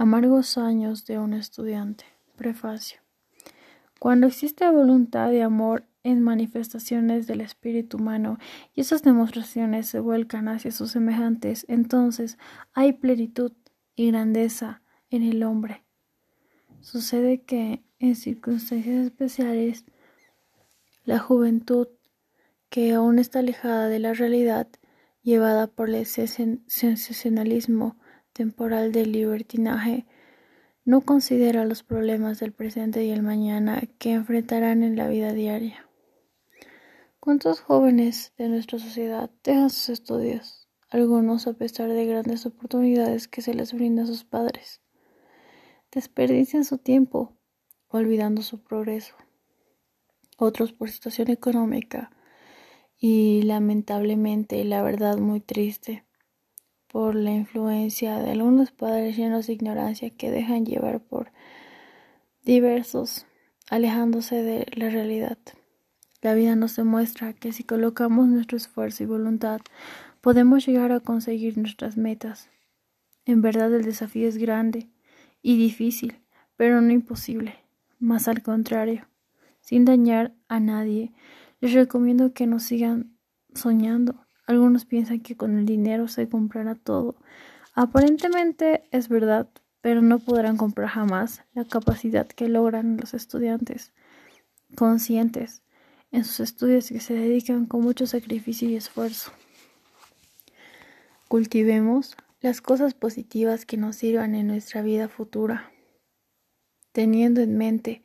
Amargos años de un estudiante. Prefacio. Cuando existe voluntad de amor en manifestaciones del espíritu humano y esas demostraciones se vuelcan hacia sus semejantes, entonces hay plenitud y grandeza en el hombre. Sucede que en circunstancias especiales la juventud, que aún está alejada de la realidad, llevada por el sensacionalismo temporal del libertinaje, no considera los problemas del presente y el mañana que enfrentarán en la vida diaria. ¿Cuántos jóvenes de nuestra sociedad dejan sus estudios, algunos a pesar de grandes oportunidades que se les brindan a sus padres? Desperdician su tiempo, olvidando su progreso. Otros por situación económica y lamentablemente, la verdad muy triste, por la influencia de algunos padres llenos de ignorancia que dejan llevar por diversos, alejándose de la realidad. La vida nos demuestra que si colocamos nuestro esfuerzo y voluntad, podemos llegar a conseguir nuestras metas. En verdad el desafío es grande y difícil, pero no imposible, más al contrario. Sin dañar a nadie, les recomiendo que no sigan soñando, algunos piensan que con el dinero se comprará todo. Aparentemente es verdad, pero no podrán comprar jamás la capacidad que logran los estudiantes conscientes en sus estudios que se dedican con mucho sacrificio y esfuerzo. Cultivemos las cosas positivas que nos sirvan en nuestra vida futura, teniendo en mente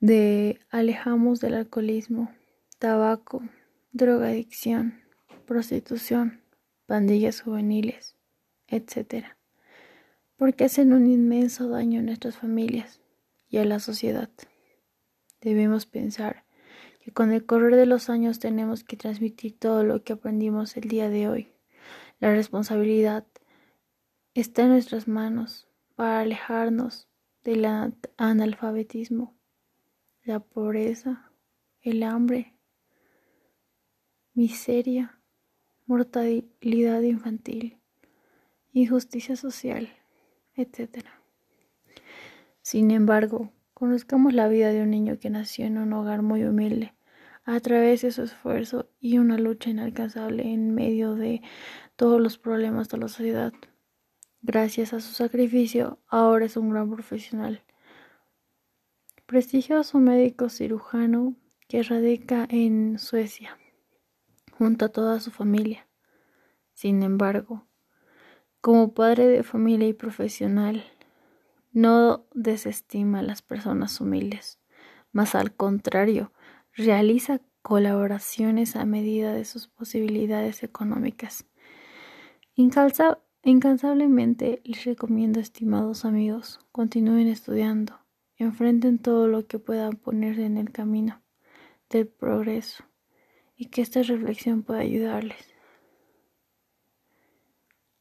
de alejamos del alcoholismo, tabaco, drogadicción, prostitución, pandillas juveniles, etc. Porque hacen un inmenso daño a nuestras familias y a la sociedad. Debemos pensar que con el correr de los años tenemos que transmitir todo lo que aprendimos el día de hoy. La responsabilidad está en nuestras manos para alejarnos del analfabetismo, la pobreza, el hambre, miseria, mortalidad infantil, injusticia social, etc. Sin embargo, conozcamos la vida de un niño que nació en un hogar muy humilde, a través de su esfuerzo y una lucha inalcanzable en medio de todos los problemas de la sociedad. Gracias a su sacrificio, ahora es un gran profesional. Prestigioso médico cirujano que radica en Suecia junto a toda su familia. Sin embargo, como padre de familia y profesional, no desestima a las personas humildes, mas al contrario, realiza colaboraciones a medida de sus posibilidades económicas. incansablemente les recomiendo, estimados amigos, continúen estudiando, enfrenten todo lo que puedan ponerse en el camino del progreso y que esta reflexión pueda ayudarles.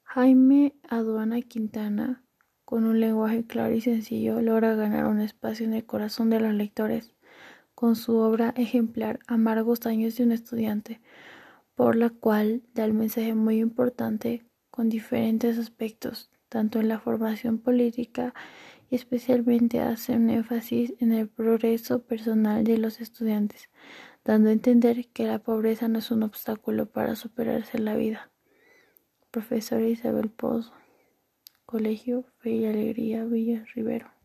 Jaime Aduana Quintana, con un lenguaje claro y sencillo, logra ganar un espacio en el corazón de los lectores con su obra ejemplar Amargos años de un estudiante, por la cual da el mensaje muy importante con diferentes aspectos, tanto en la formación política y especialmente hace un énfasis en el progreso personal de los estudiantes, dando a entender que la pobreza no es un obstáculo para superarse en la vida. Profesora Isabel Pozo, Colegio Fe y Alegría Villa Rivero.